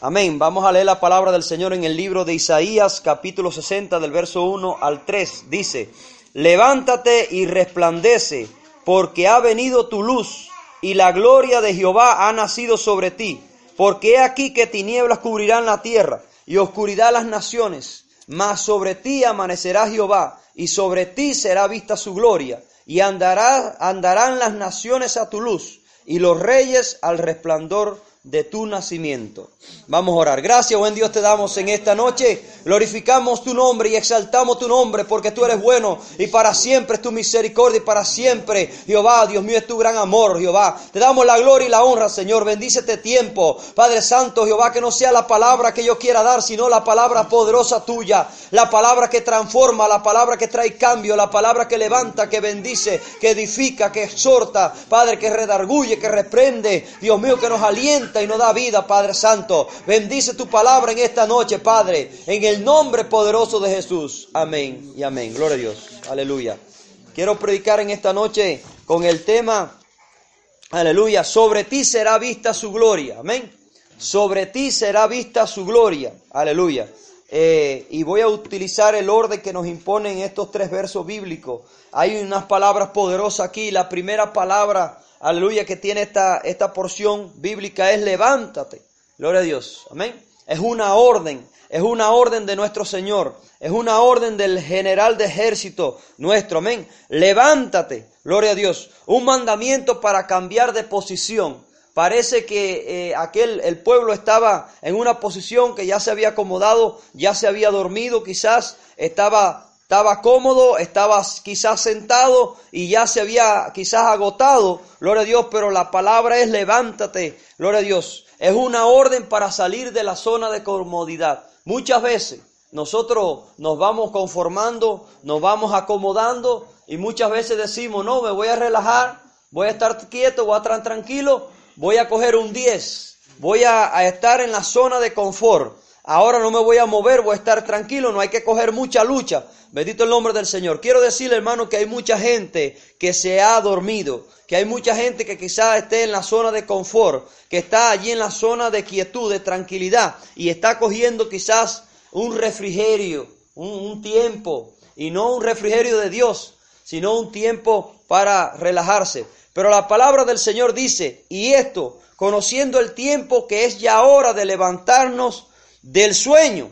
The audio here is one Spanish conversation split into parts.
Amén. Vamos a leer la palabra del Señor en el libro de Isaías, capítulo 60, del verso 1 al 3. Dice, levántate y resplandece, porque ha venido tu luz, y la gloria de Jehová ha nacido sobre ti. Porque he aquí que tinieblas cubrirán la tierra, y oscuridad las naciones. Mas sobre ti amanecerá Jehová, y sobre ti será vista su gloria, y andará, andarán las naciones a tu luz, y los reyes al resplandor de tu nacimiento. Vamos a orar. Gracias, buen Dios, te damos en esta noche. Glorificamos tu nombre y exaltamos tu nombre porque tú eres bueno y para siempre es tu misericordia y para siempre, Jehová, Dios mío, es tu gran amor, Jehová. Te damos la gloria y la honra, Señor. Bendice este tiempo, Padre Santo, Jehová, que no sea la palabra que yo quiera dar, sino la palabra poderosa tuya, la palabra que transforma, la palabra que trae cambio, la palabra que levanta, que bendice, que edifica, que exhorta, Padre, que redarguye, que reprende, Dios mío, que nos alienta y nos da vida, Padre Santo. Bendice tu palabra en esta noche, Padre, en el nombre poderoso de Jesús. Amén y amén. Gloria a Dios. Aleluya. Quiero predicar en esta noche con el tema, aleluya, sobre ti será vista su gloria. Amén. Sobre ti será vista su gloria. Aleluya. Eh, y voy a utilizar el orden que nos imponen estos tres versos bíblicos. Hay unas palabras poderosas aquí. La primera palabra aleluya, que tiene esta, esta porción bíblica es levántate. Gloria a Dios. Amén. Es una orden, es una orden de nuestro Señor, es una orden del general de ejército nuestro. Amén. Levántate. Gloria a Dios. Un mandamiento para cambiar de posición. Parece que eh, aquel, el pueblo estaba en una posición que ya se había acomodado, ya se había dormido, quizás estaba estaba cómodo, estaba quizás sentado y ya se había quizás agotado, gloria a Dios, pero la palabra es levántate, gloria a Dios. Es una orden para salir de la zona de comodidad. Muchas veces nosotros nos vamos conformando, nos vamos acomodando y muchas veces decimos, no, me voy a relajar, voy a estar quieto, voy a estar tranquilo, voy a coger un 10, voy a, a estar en la zona de confort. Ahora no me voy a mover, voy a estar tranquilo, no hay que coger mucha lucha. Bendito el nombre del Señor. Quiero decirle, hermano, que hay mucha gente que se ha dormido, que hay mucha gente que quizás esté en la zona de confort, que está allí en la zona de quietud, de tranquilidad, y está cogiendo quizás un refrigerio, un, un tiempo, y no un refrigerio de Dios, sino un tiempo para relajarse. Pero la palabra del Señor dice, y esto, conociendo el tiempo que es ya hora de levantarnos, del sueño,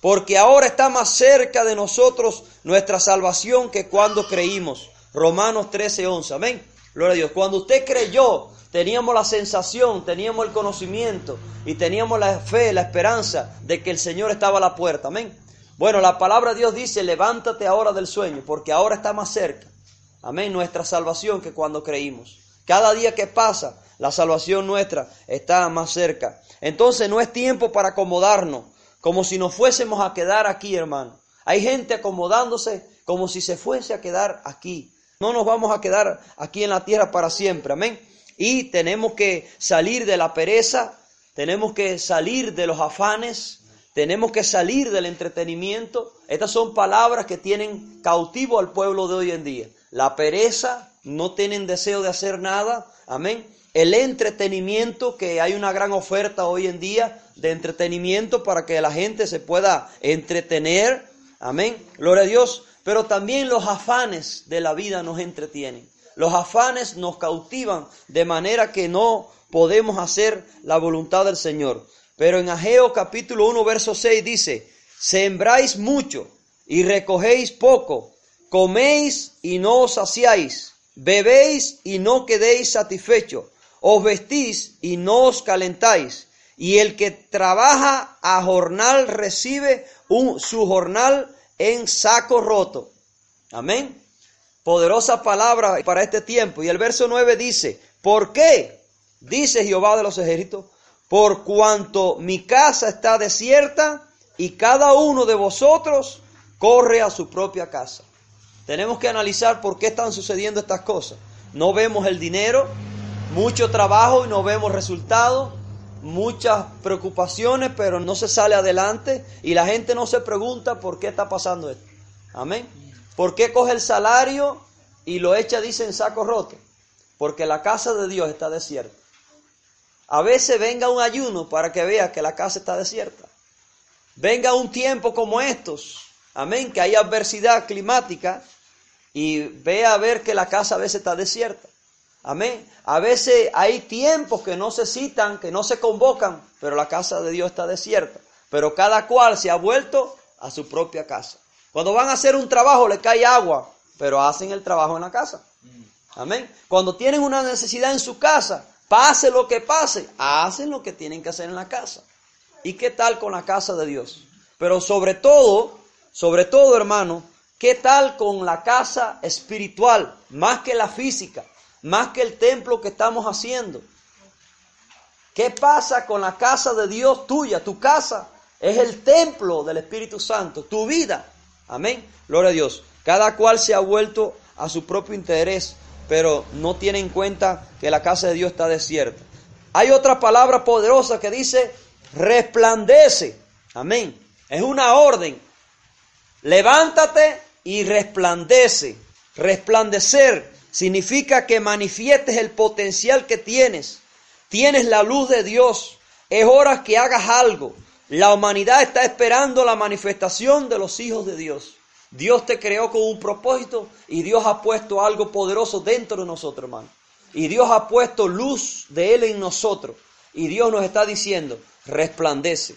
porque ahora está más cerca de nosotros nuestra salvación que cuando creímos. Romanos 13, 11. Amén. Gloria a Dios. Cuando usted creyó, teníamos la sensación, teníamos el conocimiento y teníamos la fe, la esperanza de que el Señor estaba a la puerta. Amén. Bueno, la palabra de Dios dice, levántate ahora del sueño, porque ahora está más cerca. Amén. Nuestra salvación que cuando creímos. Cada día que pasa, la salvación nuestra está más cerca. Entonces no es tiempo para acomodarnos, como si nos fuésemos a quedar aquí, hermano. Hay gente acomodándose como si se fuese a quedar aquí. No nos vamos a quedar aquí en la tierra para siempre, amén. Y tenemos que salir de la pereza, tenemos que salir de los afanes, tenemos que salir del entretenimiento. Estas son palabras que tienen cautivo al pueblo de hoy en día. La pereza, no tienen deseo de hacer nada, amén el entretenimiento, que hay una gran oferta hoy en día de entretenimiento para que la gente se pueda entretener. Amén. Gloria a Dios. Pero también los afanes de la vida nos entretienen. Los afanes nos cautivan de manera que no podemos hacer la voluntad del Señor. Pero en Ageo capítulo 1 verso 6 dice, sembráis mucho y recogéis poco, coméis y no os saciáis, bebéis y no quedéis satisfechos os vestís y no os calentáis, y el que trabaja a jornal recibe un, su jornal en saco roto. Amén. Poderosa palabra para este tiempo. Y el verso 9 dice, ¿por qué? Dice Jehová de los ejércitos, por cuanto mi casa está desierta y cada uno de vosotros corre a su propia casa. Tenemos que analizar por qué están sucediendo estas cosas. No vemos el dinero, mucho trabajo y no vemos resultados, muchas preocupaciones, pero no se sale adelante y la gente no se pregunta por qué está pasando esto. Amén. ¿Por qué coge el salario y lo echa, dice, en saco roto? Porque la casa de Dios está desierta. A veces venga un ayuno para que vea que la casa está desierta. Venga un tiempo como estos, amén, que hay adversidad climática y vea a ver que la casa a veces está desierta. Amén. A veces hay tiempos que no se citan, que no se convocan, pero la casa de Dios está desierta. Pero cada cual se ha vuelto a su propia casa. Cuando van a hacer un trabajo le cae agua, pero hacen el trabajo en la casa. Amén. Cuando tienen una necesidad en su casa, pase lo que pase, hacen lo que tienen que hacer en la casa. ¿Y qué tal con la casa de Dios? Pero sobre todo, sobre todo hermano, ¿qué tal con la casa espiritual? Más que la física más que el templo que estamos haciendo. ¿Qué pasa con la casa de Dios tuya? Tu casa es el templo del Espíritu Santo, tu vida. Amén. Gloria a Dios. Cada cual se ha vuelto a su propio interés, pero no tiene en cuenta que la casa de Dios está desierta. Hay otra palabra poderosa que dice resplandece. Amén. Es una orden. Levántate y resplandece. Resplandecer Significa que manifiestes el potencial que tienes. Tienes la luz de Dios. Es hora que hagas algo. La humanidad está esperando la manifestación de los hijos de Dios. Dios te creó con un propósito y Dios ha puesto algo poderoso dentro de nosotros, hermano. Y Dios ha puesto luz de Él en nosotros. Y Dios nos está diciendo, resplandece.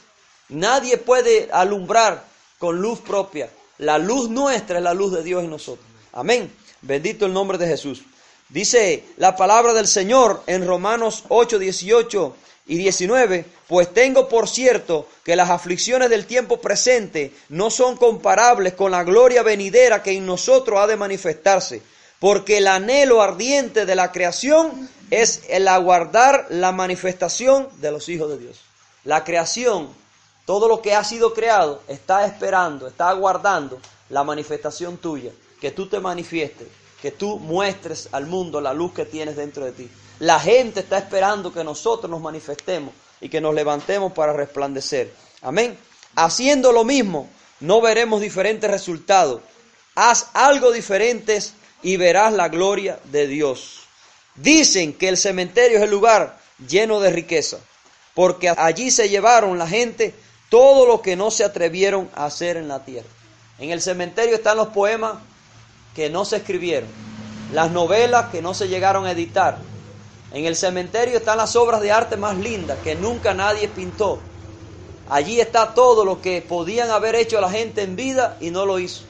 Nadie puede alumbrar con luz propia. La luz nuestra es la luz de Dios en nosotros. Amén. Bendito el nombre de Jesús. Dice la palabra del Señor en Romanos 8, 18 y 19, pues tengo por cierto que las aflicciones del tiempo presente no son comparables con la gloria venidera que en nosotros ha de manifestarse, porque el anhelo ardiente de la creación es el aguardar la manifestación de los hijos de Dios. La creación, todo lo que ha sido creado, está esperando, está aguardando la manifestación tuya que tú te manifiestes, que tú muestres al mundo la luz que tienes dentro de ti. La gente está esperando que nosotros nos manifestemos y que nos levantemos para resplandecer. Amén. Haciendo lo mismo, no veremos diferentes resultados. Haz algo diferente y verás la gloria de Dios. Dicen que el cementerio es el lugar lleno de riqueza, porque allí se llevaron la gente todo lo que no se atrevieron a hacer en la tierra. En el cementerio están los poemas que no se escribieron, las novelas que no se llegaron a editar. En el cementerio están las obras de arte más lindas que nunca nadie pintó. Allí está todo lo que podían haber hecho la gente en vida y no lo hizo.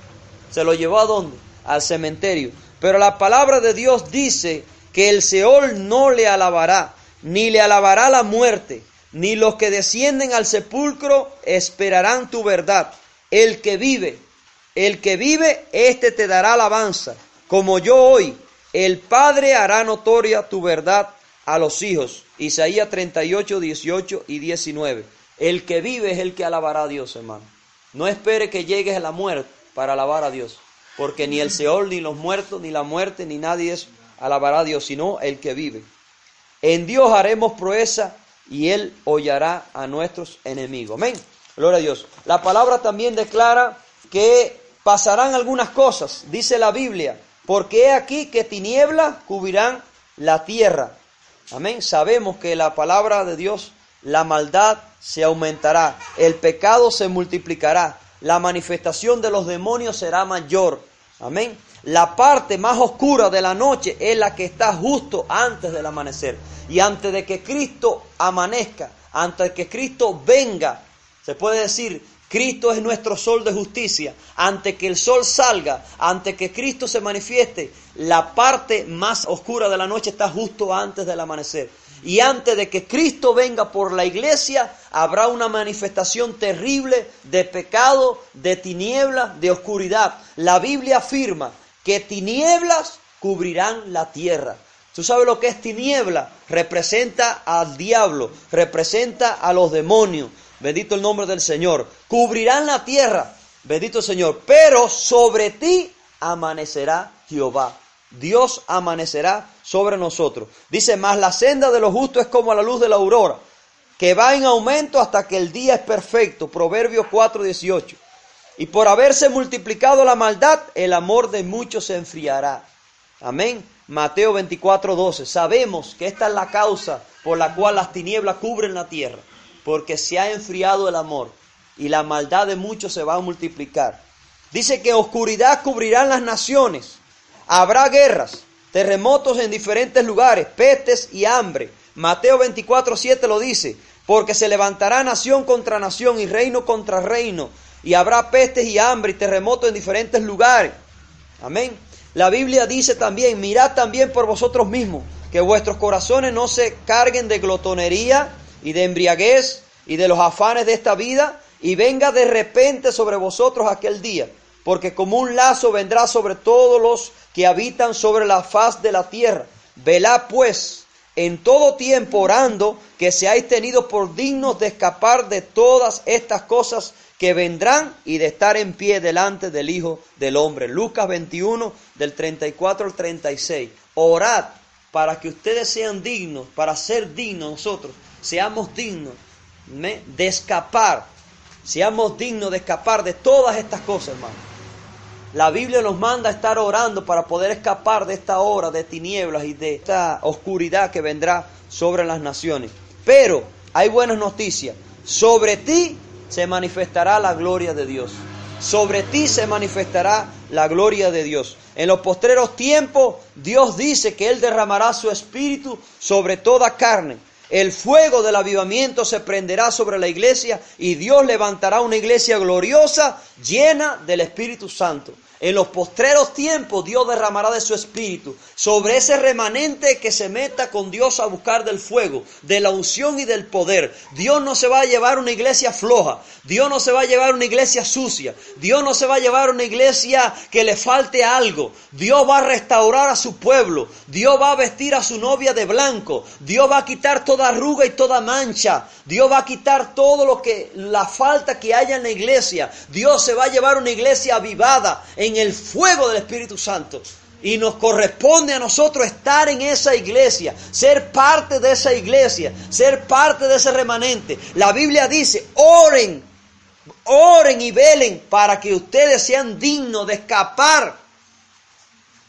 ¿Se lo llevó a dónde? Al cementerio. Pero la palabra de Dios dice que el Seol no le alabará, ni le alabará la muerte, ni los que descienden al sepulcro esperarán tu verdad. El que vive el que vive, éste te dará alabanza, como yo hoy. El Padre hará notoria tu verdad a los hijos. Isaías 38, 18 y 19. El que vive es el que alabará a Dios, hermano. No espere que llegues a la muerte para alabar a Dios, porque ni el Seol, ni los muertos, ni la muerte, ni nadie es alabará a Dios, sino el que vive. En Dios haremos proeza y Él hollará a nuestros enemigos. Amén. Gloria a Dios. La palabra también declara que pasarán algunas cosas, dice la Biblia, porque he aquí que tinieblas cubrirán la tierra. Amén. Sabemos que la palabra de Dios, la maldad se aumentará, el pecado se multiplicará, la manifestación de los demonios será mayor. Amén. La parte más oscura de la noche es la que está justo antes del amanecer. Y antes de que Cristo amanezca, antes de que Cristo venga, se puede decir Cristo es nuestro sol de justicia. Ante que el sol salga, ante que Cristo se manifieste, la parte más oscura de la noche está justo antes del amanecer. Y antes de que Cristo venga por la iglesia, habrá una manifestación terrible de pecado, de tinieblas, de oscuridad. La Biblia afirma que tinieblas cubrirán la tierra. ¿Tú sabes lo que es tiniebla? Representa al diablo, representa a los demonios. Bendito el nombre del Señor. Cubrirán la tierra, bendito el Señor. Pero sobre ti amanecerá Jehová. Dios amanecerá sobre nosotros. Dice, más la senda de los justos es como la luz de la aurora, que va en aumento hasta que el día es perfecto. Proverbios 4:18. Y por haberse multiplicado la maldad, el amor de muchos se enfriará. Amén. Mateo 24:12. Sabemos que esta es la causa por la cual las tinieblas cubren la tierra, porque se ha enfriado el amor y la maldad de muchos se va a multiplicar. Dice que oscuridad cubrirán las naciones. Habrá guerras, terremotos en diferentes lugares, pestes y hambre. Mateo 24:7 lo dice, porque se levantará nación contra nación y reino contra reino, y habrá pestes y hambre y terremotos en diferentes lugares. Amén. La Biblia dice también, mirad también por vosotros mismos, que vuestros corazones no se carguen de glotonería y de embriaguez y de los afanes de esta vida, y venga de repente sobre vosotros aquel día, porque como un lazo vendrá sobre todos los que habitan sobre la faz de la tierra. Velad pues en todo tiempo orando que seáis tenidos por dignos de escapar de todas estas cosas que vendrán y de estar en pie delante del Hijo del Hombre. Lucas 21 del 34 al 36. Orad para que ustedes sean dignos, para ser dignos nosotros, seamos dignos de escapar, seamos dignos de escapar de todas estas cosas, hermano. La Biblia nos manda a estar orando para poder escapar de esta hora de tinieblas y de esta oscuridad que vendrá sobre las naciones. Pero hay buenas noticias. Sobre ti se manifestará la gloria de Dios. Sobre ti se manifestará la gloria de Dios. En los postreros tiempos, Dios dice que Él derramará su espíritu sobre toda carne. El fuego del avivamiento se prenderá sobre la iglesia y Dios levantará una iglesia gloriosa llena del Espíritu Santo. En los postreros tiempos Dios derramará de su espíritu sobre ese remanente que se meta con Dios a buscar del fuego, de la unción y del poder. Dios no se va a llevar una iglesia floja, Dios no se va a llevar una iglesia sucia, Dios no se va a llevar una iglesia que le falte algo. Dios va a restaurar a su pueblo, Dios va a vestir a su novia de blanco, Dios va a quitar toda arruga y toda mancha, Dios va a quitar todo lo que la falta que haya en la iglesia. Dios se va a llevar una iglesia avivada en el fuego del Espíritu Santo. Y nos corresponde a nosotros estar en esa iglesia, ser parte de esa iglesia, ser parte de ese remanente. La Biblia dice, oren, oren y velen para que ustedes sean dignos de escapar.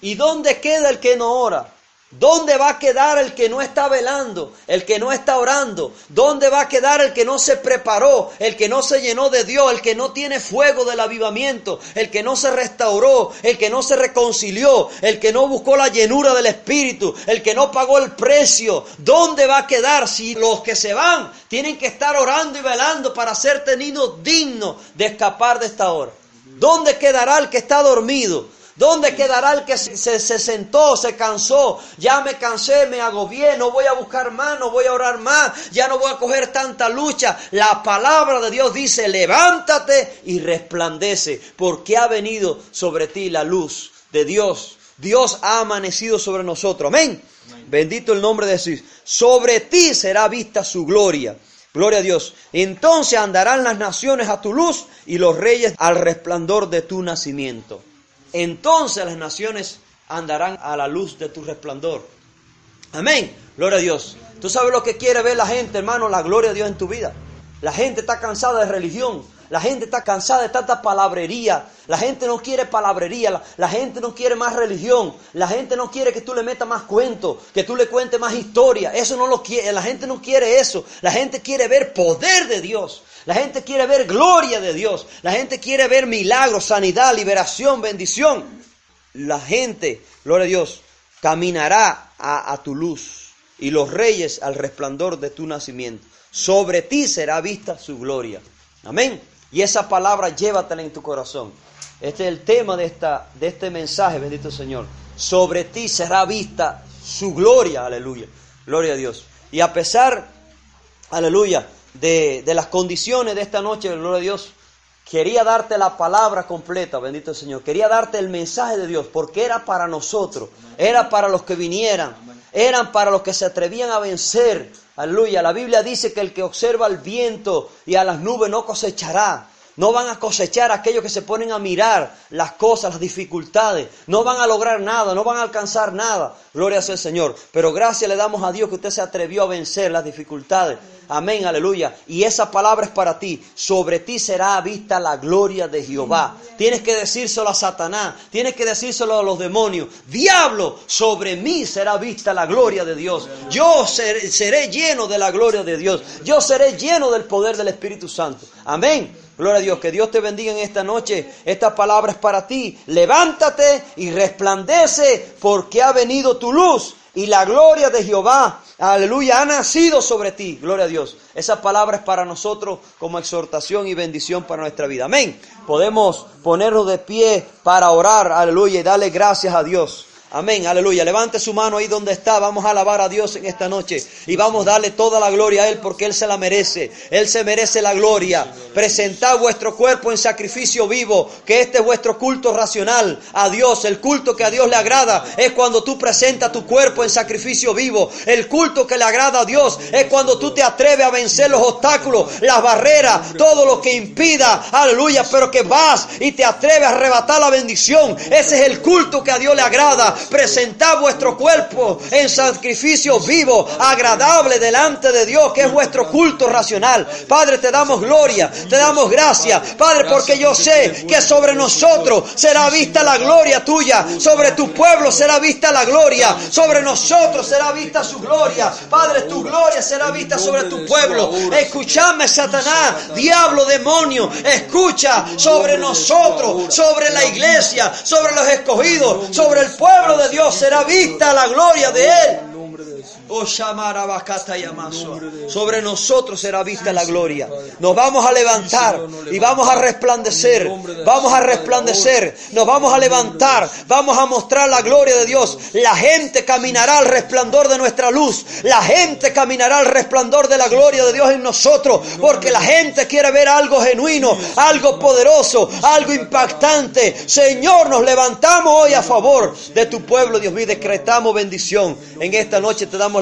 ¿Y dónde queda el que no ora? ¿Dónde va a quedar el que no está velando, el que no está orando? ¿Dónde va a quedar el que no se preparó, el que no se llenó de Dios, el que no tiene fuego del avivamiento, el que no se restauró, el que no se reconcilió, el que no buscó la llenura del Espíritu, el que no pagó el precio? ¿Dónde va a quedar si los que se van tienen que estar orando y velando para ser tenidos dignos de escapar de esta hora? ¿Dónde quedará el que está dormido? ¿Dónde quedará el que se, sentó, se cansó? Ya me cansé, me agobié, no voy a buscar más, no voy a orar más, ya no voy a coger tanta lucha. La palabra de Dios dice, levántate y resplandece, porque ha venido sobre ti la luz de Dios. Dios ha amanecido sobre nosotros. Amén. Bendito el nombre de Jesús. Sobre ti será vista su gloria. Gloria a Dios. Entonces andarán las naciones a tu luz y los reyes al resplandor de tu nacimiento entonces las naciones andarán a la luz de tu resplandor. Amén. Gloria a Dios. Tú sabes lo que quiere ver la gente, hermano, la gloria de Dios en tu vida. La gente está cansada de religión. La gente está cansada de tanta palabrería. La gente no quiere palabrería. La, gente no quiere más religión. La gente no quiere que tú le metas más cuentos, que tú le cuentes más historia. Eso no lo quiere. La gente no quiere eso. La gente quiere ver poder de Dios. La gente quiere ver gloria de Dios. La gente quiere ver milagros, sanidad, liberación, bendición. La gente, gloria a Dios, caminará a, tu luz y los reyes al resplandor de tu nacimiento. Sobre ti será vista su gloria. Amén. Y esa palabra llévatela en tu corazón. Este es el tema de, esta, de este mensaje, bendito Señor. Sobre ti será vista su gloria, aleluya. Gloria a Dios. Y a pesar, aleluya, de, las condiciones de esta noche, gloria a Dios, quería darte la palabra completa, bendito Señor. Quería darte el mensaje de Dios porque era para nosotros, era para los que vinieran, eran para los que se atrevían a vencer. Aleluya. La Biblia dice que el que observa el viento y a las nubes no cosechará. No van a cosechar aquellos que se ponen a mirar las cosas, las dificultades. No van a lograr nada, no van a alcanzar nada. Gloria sea el Señor. Pero gracias le damos a Dios que usted se atrevió a vencer las dificultades. Amén, aleluya. Y esa palabra es para ti. Sobre ti será vista la gloria de Jehová. Tienes que decírselo a Satanás. Tienes que decírselo a los demonios. Diablo, sobre mí será vista la gloria de Dios. Yo seré, seré lleno de la gloria de Dios. Yo seré lleno del poder del Espíritu Santo. Amén. Gloria a Dios, que Dios te bendiga en esta noche. Esta palabra es para ti. Levántate y resplandece porque ha venido tu luz y la gloria de Jehová, aleluya, ha nacido sobre ti. Gloria a Dios. Esa palabra es para nosotros como exhortación y bendición para nuestra vida. Amén. Podemos ponernos de pie para orar, aleluya, y darle gracias a Dios. Amén, aleluya. Levante su mano ahí donde está. Vamos a alabar a Dios en esta noche. Y vamos a darle toda la gloria a Él porque Él se la merece. Él se merece la gloria. Presentad vuestro cuerpo en sacrificio vivo. Que este es vuestro culto racional a Dios. El culto que a Dios le agrada es cuando tú presentas tu cuerpo en sacrificio vivo. El culto que le agrada a Dios es cuando tú te atreves a vencer los obstáculos, las barreras, todo lo que impida. Aleluya. Pero que vas y te atreves a arrebatar la bendición. Ese es el culto que a Dios le agrada presentad vuestro cuerpo en sacrificio vivo, agradable delante de Dios, que es vuestro culto racional. Padre, te damos gloria, te damos gracia, Padre, porque yo sé que sobre nosotros será vista la gloria tuya, sobre tu pueblo será vista la gloria, sobre nosotros será vista su gloria. Padre, tu gloria será vista sobre tu pueblo. Escúchame, Satanás, diablo, demonio, escucha sobre nosotros, sobre la iglesia, sobre los escogidos, sobre el pueblo de Dios será vista la gloria de Él. Oh, Sobre nosotros será vista la gloria. Nos vamos a levantar y vamos a resplandecer. Vamos a resplandecer. Nos vamos a levantar. Vamos a mostrar la gloria de Dios. La gente caminará al resplandor de nuestra luz. La gente caminará al resplandor de la gloria de Dios en nosotros. Porque la gente quiere ver algo genuino, algo poderoso, algo impactante. Señor, nos levantamos hoy a favor de tu pueblo, Dios mío. Decretamos bendición. En esta noche te damos